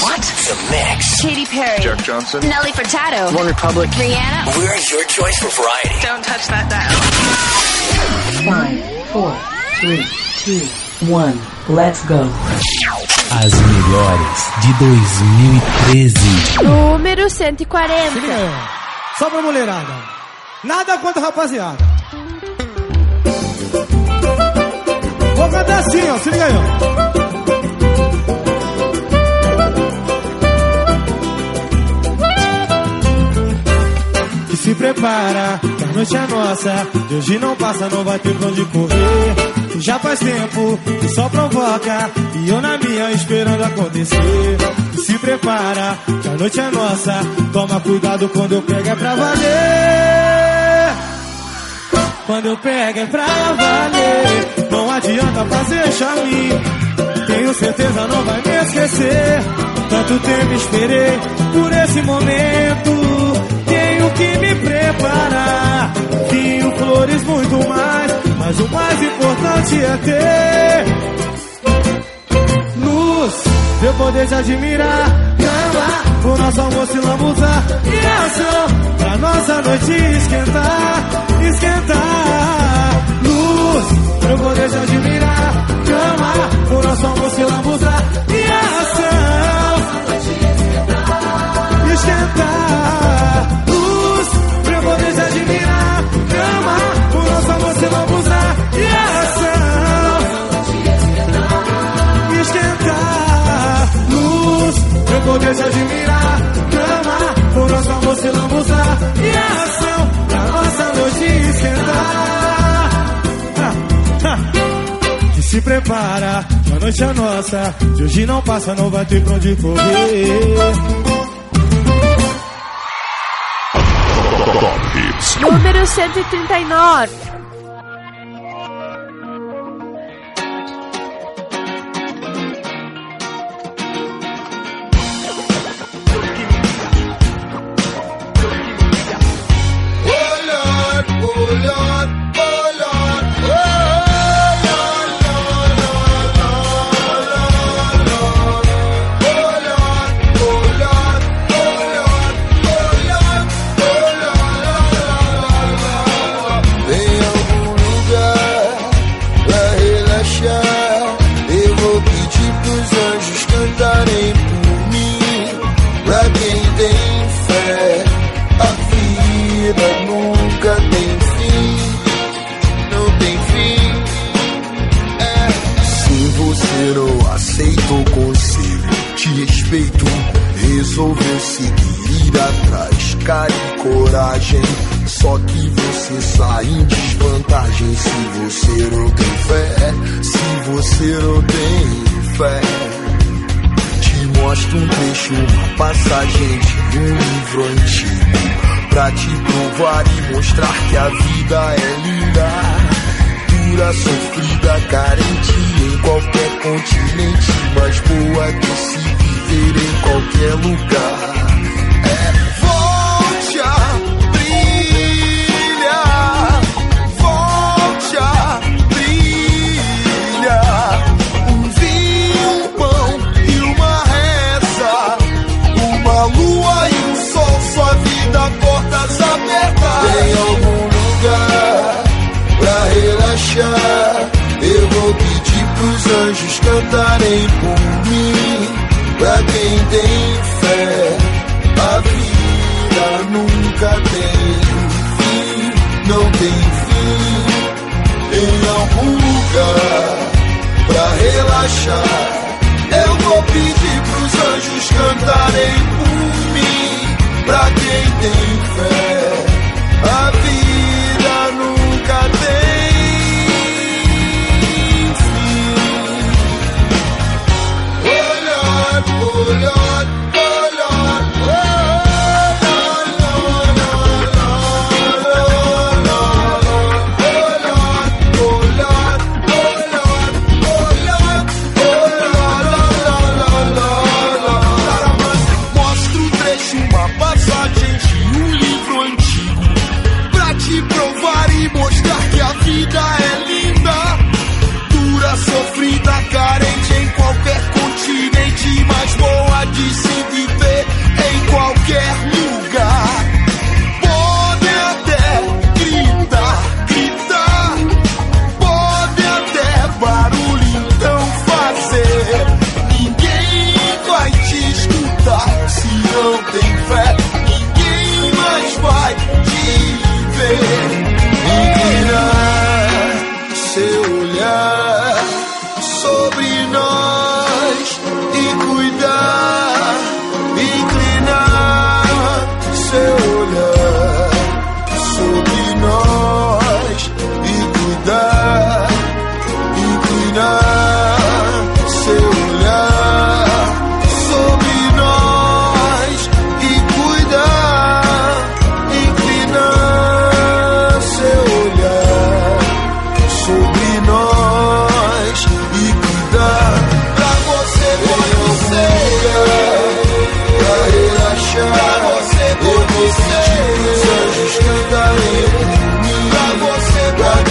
What? The Mix. Katy Perry. Jack Johnson. Nelly Furtado. One Republic. Rihanna. We're your choice for variety. Don't touch that dial. Five, four, three, two, one. Let's go. As melhores de 2013. Número 140. Se liga aí, ó. Só pra mulherada. Nada contra a rapaziada. Vou cantar assim, ó. Se liga aí, ó. Se prepara, que a noite é nossa. De hoje não passa, não vai ter pra onde correr. Já faz tempo que só provoca. E eu na minha esperando acontecer. Se prepara, que a noite é nossa. Toma cuidado quando eu pego é pra valer. Quando eu pego é pra valer. Não adianta fazer charme. Tenho certeza não vai me esquecer. Tanto tempo esperei por esse momento. Que me preparar. Vinho, flores, muito mais. Mas o mais importante é ter luz, eu poder te admirar. Cama, o nosso almoço e lambuzar. E ação, pra nossa noite esquentar, esquentar. Luz, eu poder te admirar. Cama, o nosso almoço e lambuzar. E ação, esquentar. O nosso almoço e lambuzar. E ação esquentar luz Eu poder te admirar Cama, o nosso amor se lambuzar E a ação pra nossa noite esquentar. Que se prepara, que a noite é nossa Se hoje não passa, não vai ter pra onde correr Número 139. Respeito. Resolveu seguir atrás, cara e coragem. Só que você sai em desvantagem se você não tem fé. Se você não tem fé. Te mostro um trecho, uma passagem de um livro antigo. Pra te provar e mostrar que a vida é linda. Dura, sofrida, carente em qualquer continente. Qualquer lugar. Pra quem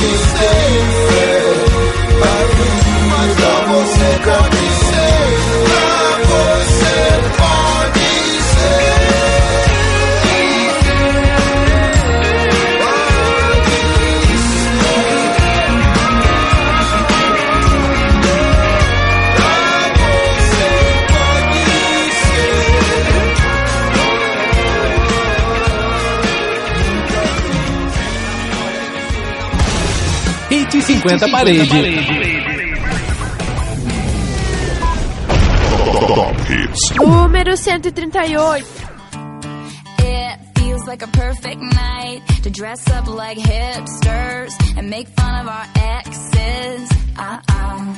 quem tem 50 parede. 138. like a perfect night to dress up like hipsters and make fun of our exes. Uh uh.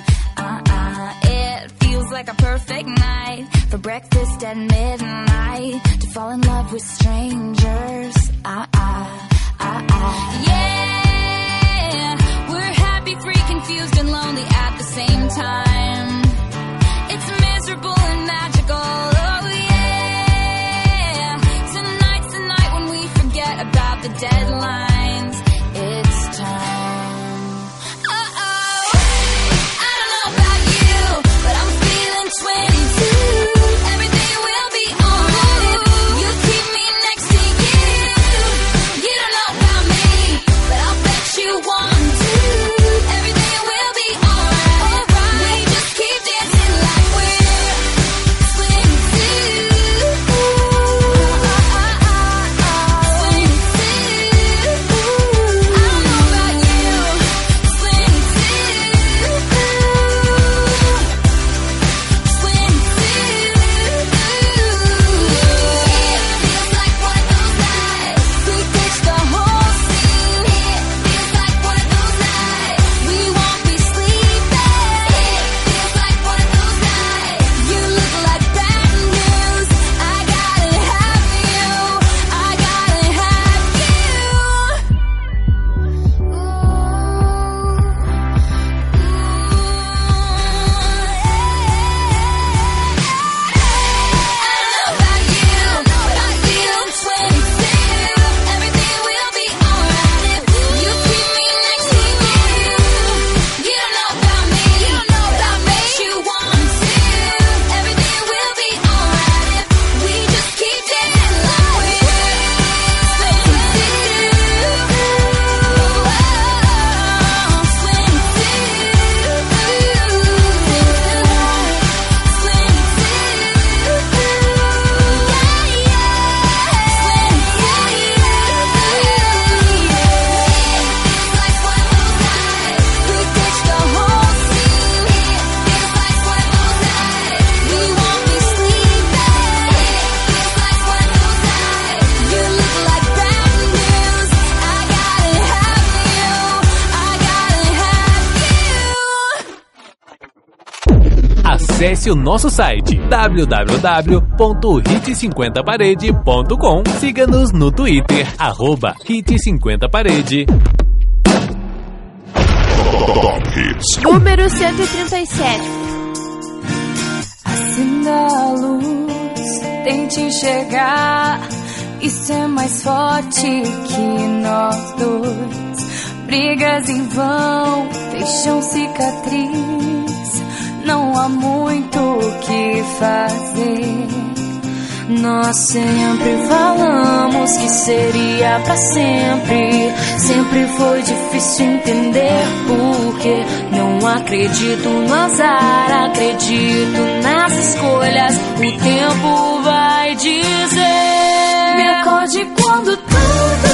It feels like a perfect night for breakfast at midnight to fall in love with strangers. Uh uh, uh uh. Yeah! Confused, and lonely at the same time. It's miserable and magical. Oh yeah. Tonight's the night when we forget about the deadlines. Acesse o nosso site www.hit50parede.com. Siga-nos no Twitter, arroba Hit50parede. Número 137. Acenda a luz, tente enxergar e ser mais forte que nós dois. Brigas em vão deixam cicatriz, não há muito o que fazer. Nós sempre falamos que seria pra sempre. Sempre foi difícil entender porque não acredito no azar, acredito nas escolhas. O tempo vai dizer. Me acorde quando tudo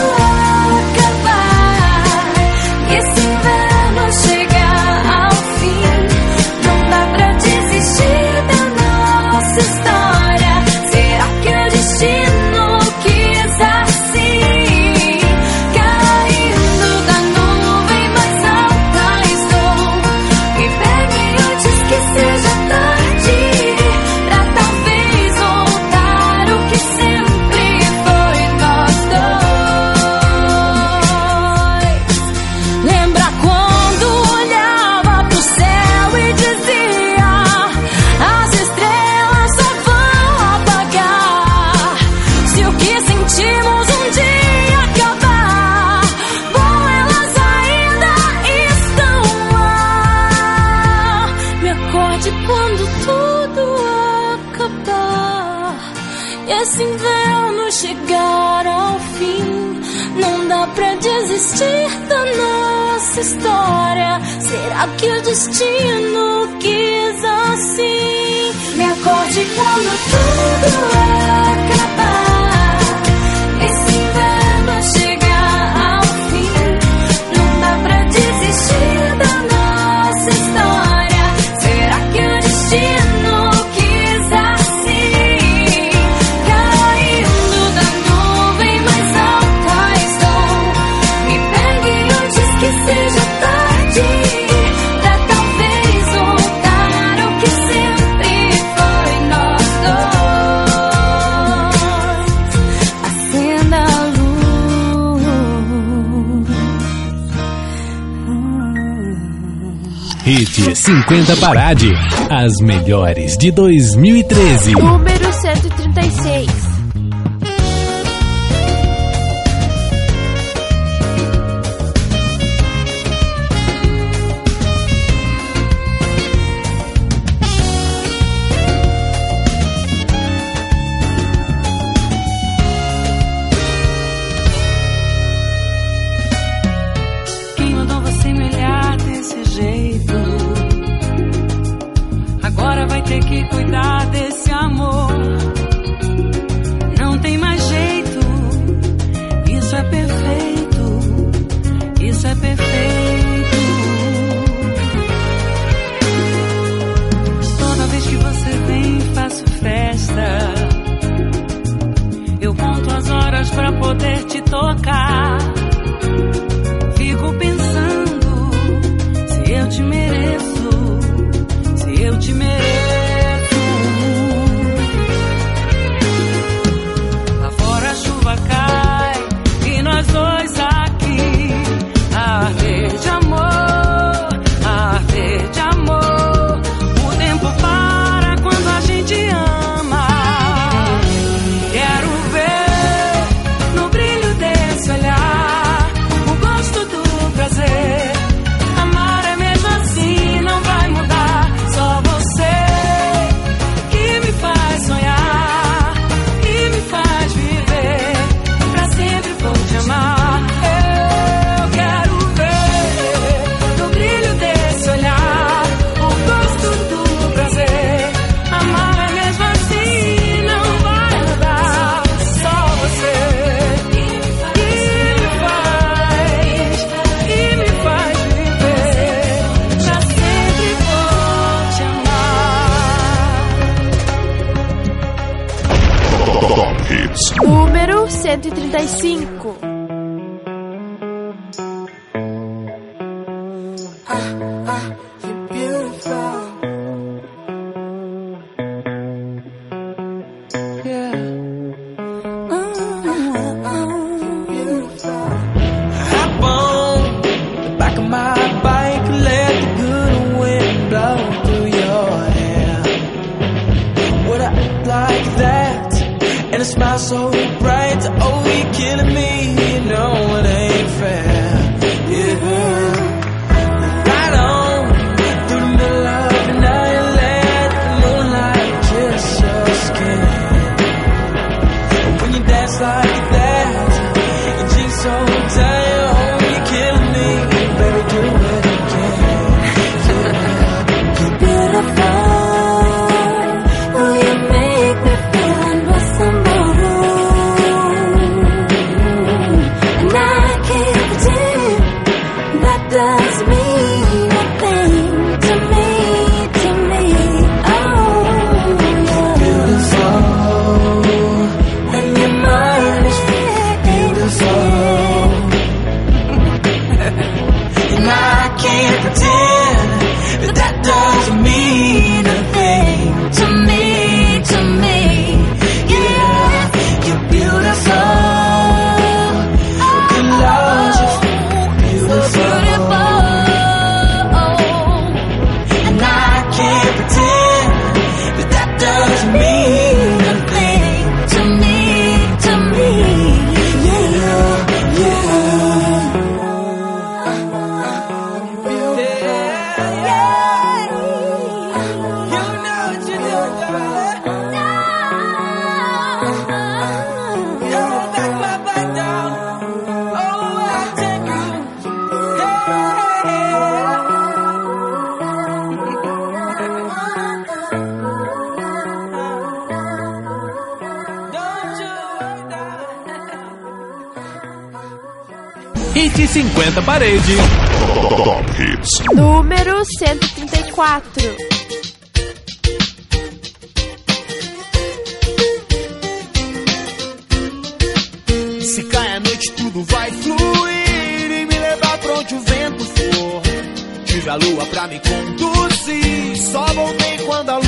desistir da nossa história? Será que o destino quis assim? Me acorde quando tudo acabar. Hit 50 Parade. As melhores de 2013. Número 136. pra poder te tocar. cinco. a smile so bright. Oh, you're killing me. You know it ain't fair. day, protect. Hit 50 Parede. Top Hits. Número 134. Se cai a noite, tudo vai fluir e me levar pra onde o vento for. Tive a lua pra me conduzir. Só voltei quando a luz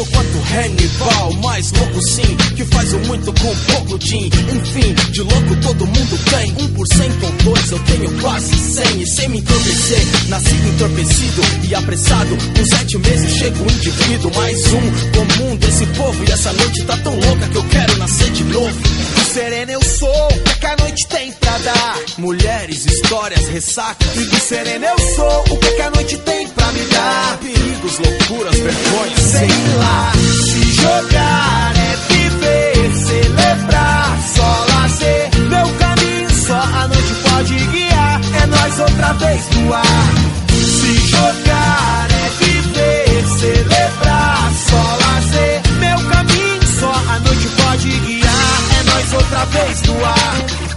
tanto quanto Hannibal, mais louco sim, que faz o muito com pouco gin. Enfim, de louco todo mundo tem, 1% ou 2, eu tenho quase 100 e sem me entorpecer. Nasci entorpecido e apressado, com sete meses chega um indivíduo, mais um comum desse povo. E essa noite tá tão louca que eu quero nascer de novo. Sereno eu sou, o que, a noite tem pra dar? Mulheres, histórias, ressaca. E do sereno eu sou, o que, que a noite tem pra me dar? Perigos, loucuras, vergonhas, sei lá. Se jogar é viver, celebrar, só lazer. Meu caminho só a noite pode guiar. É nós outra vez no ar. Se jogar outra vez no ar.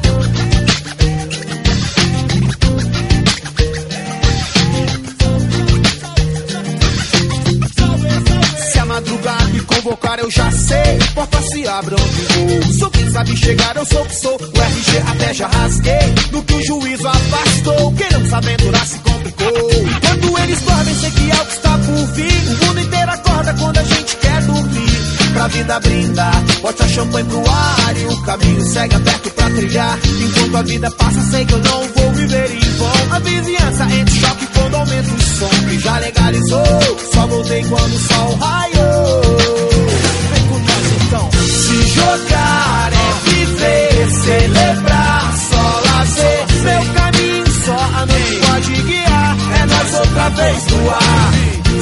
Madrugada me convocar, eu já sei. Portas se abram de. Sou quem sabe chegar, eu sou que sou. O RG até já rasguei. No que o juízo afastou. Quem não sabe aventurar se complicou. Quando eles dormem, sei que algo está por vir. Vida brindar, bote champanhe pro ar e o caminho segue aberto pra trilhar. Enquanto a vida passa, sei que eu não vou viver em vão. A vizinhança entra em choque quando aumenta o som. Que já legalizou, só voltei quando o sol raiou. Vem com nós então. Se jogar é viver, celebrar, só lazer. Meu caminho só a noite pode guiar. É nós outra vez no ar.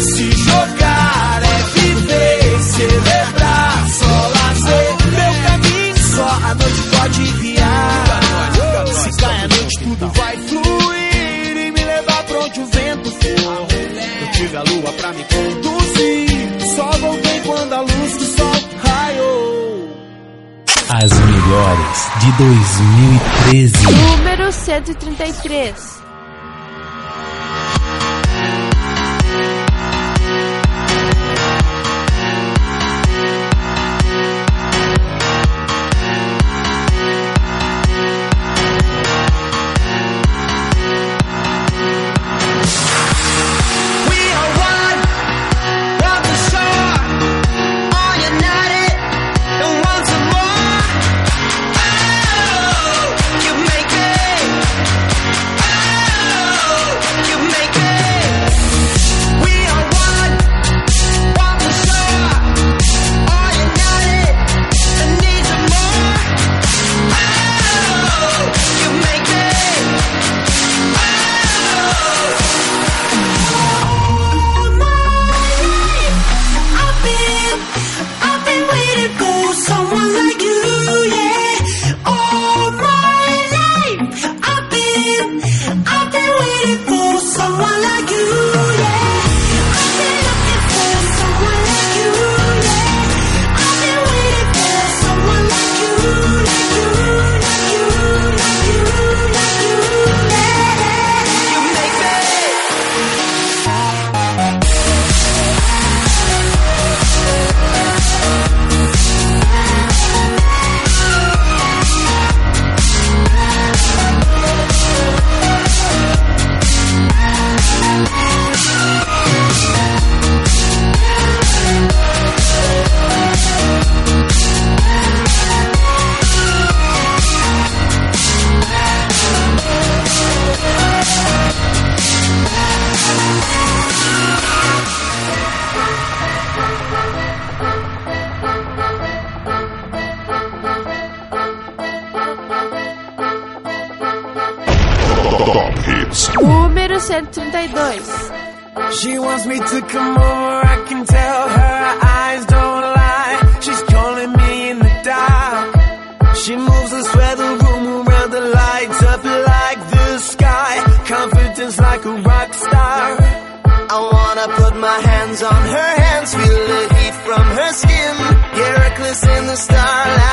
Se jogar é celebrar, só lazer. Meu caminho só a noite pode guiar. Se cai a noite, tudo vai fluir e me levar pra onde o vento for. Eu tive a lua pra me conduzir. Só voltei quando a luz do sol raiou. As melhores de 2013. Número 133. She wants me to come over, I can tell her eyes don't lie. She's calling me in the dark. She moves and sweat the room around the lights up like the sky. Confidence like a rock star. I wanna put my hands on her hands, feel the heat from her skin. Get reckless in the starlight.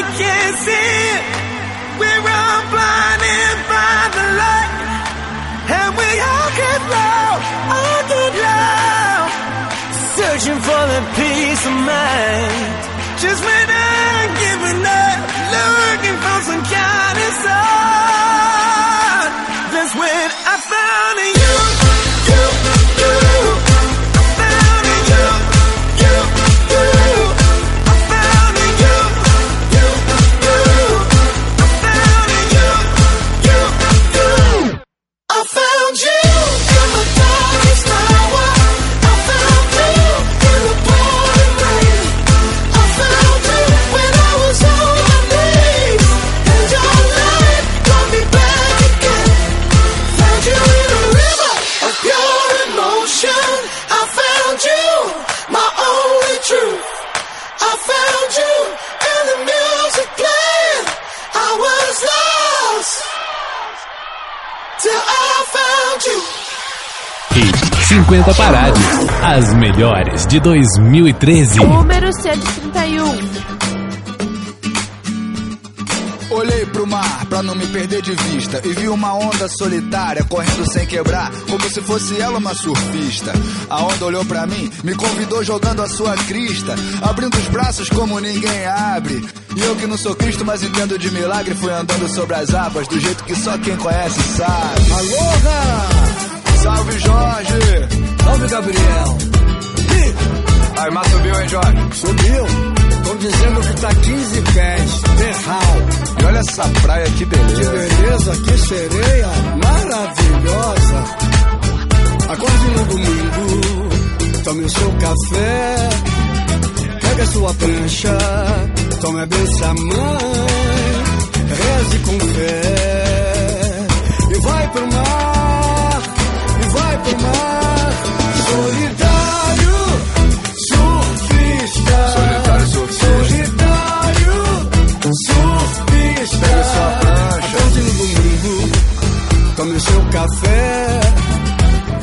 We can't see it. We're all blinded by the light. And we all get lost, all get lost. Searching for the peace of mind. Just when I'm giving up, looking for some kind of sign. 50 Parádios. As melhores de 2013. Número 131. Olhei pro mar pra não me perder de vista e vi uma onda solitária correndo sem quebrar, como se fosse ela uma surfista. A onda olhou pra mim, me convidou jogando a sua crista, abrindo os braços como ninguém abre. E eu que não sou Cristo, mas entendo de milagre, fui andando sobre as águas do jeito que só quem conhece sabe. Aloha! Salve Jorge! Salve Gabriel! Aí, mas subiu, hein, Jorge? Subiu! Estão dizendo que tá 15 pés, terral. E olha essa praia, que Que beleza. beleza, que sereia maravilhosa. Acorde no domingo, tome o seu café, pega a sua prancha, tome a benção mãe, reze com fé e vai pro mar, café,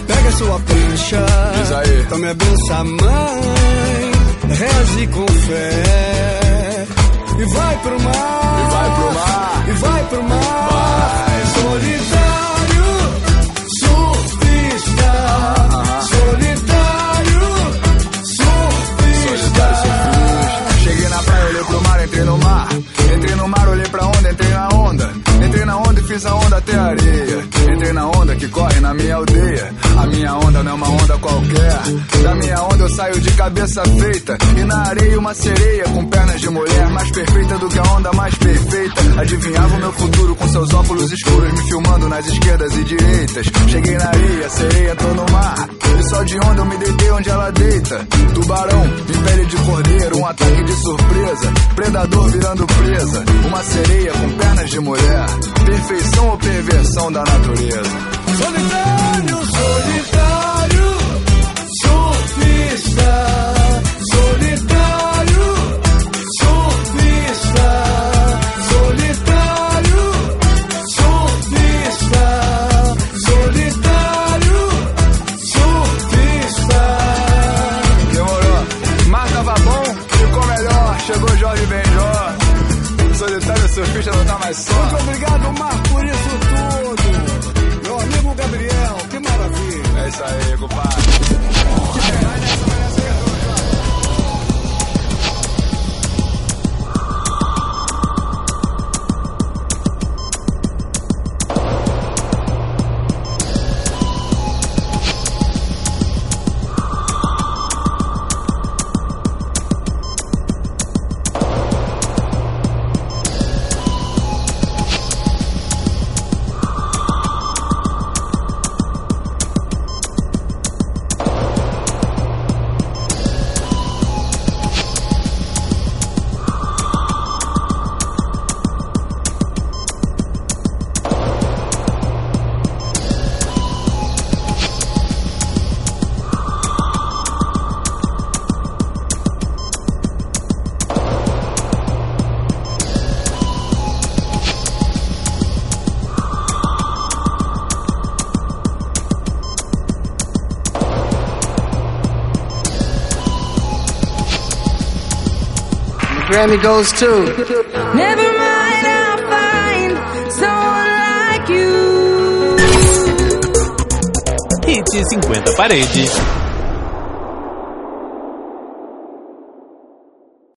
pega sua prancha, Diz aí. tome a benção mãe, reze com fé e vai pro mar, E vai pro mar. e vai pro mar, Vai. solitário, saio de cabeça feita. E na areia uma sereia com pernas de mulher. Mais perfeita do que a onda mais perfeita. Adivinhava o meu futuro com seus óculos escuros. Me filmando nas esquerdas e direitas. Cheguei na areia, sereia entrou no mar. E só de onda eu me deitei onde ela deita. Tubarão, em pele de cordeiro, um ataque de surpresa. Predador virando presa. Uma sereia com pernas de mulher. Perfeição ou perversão da natureza? Solitário, solitário, Grammy goes to. Never mind, I'll find someone like you. Hit 50 Parede.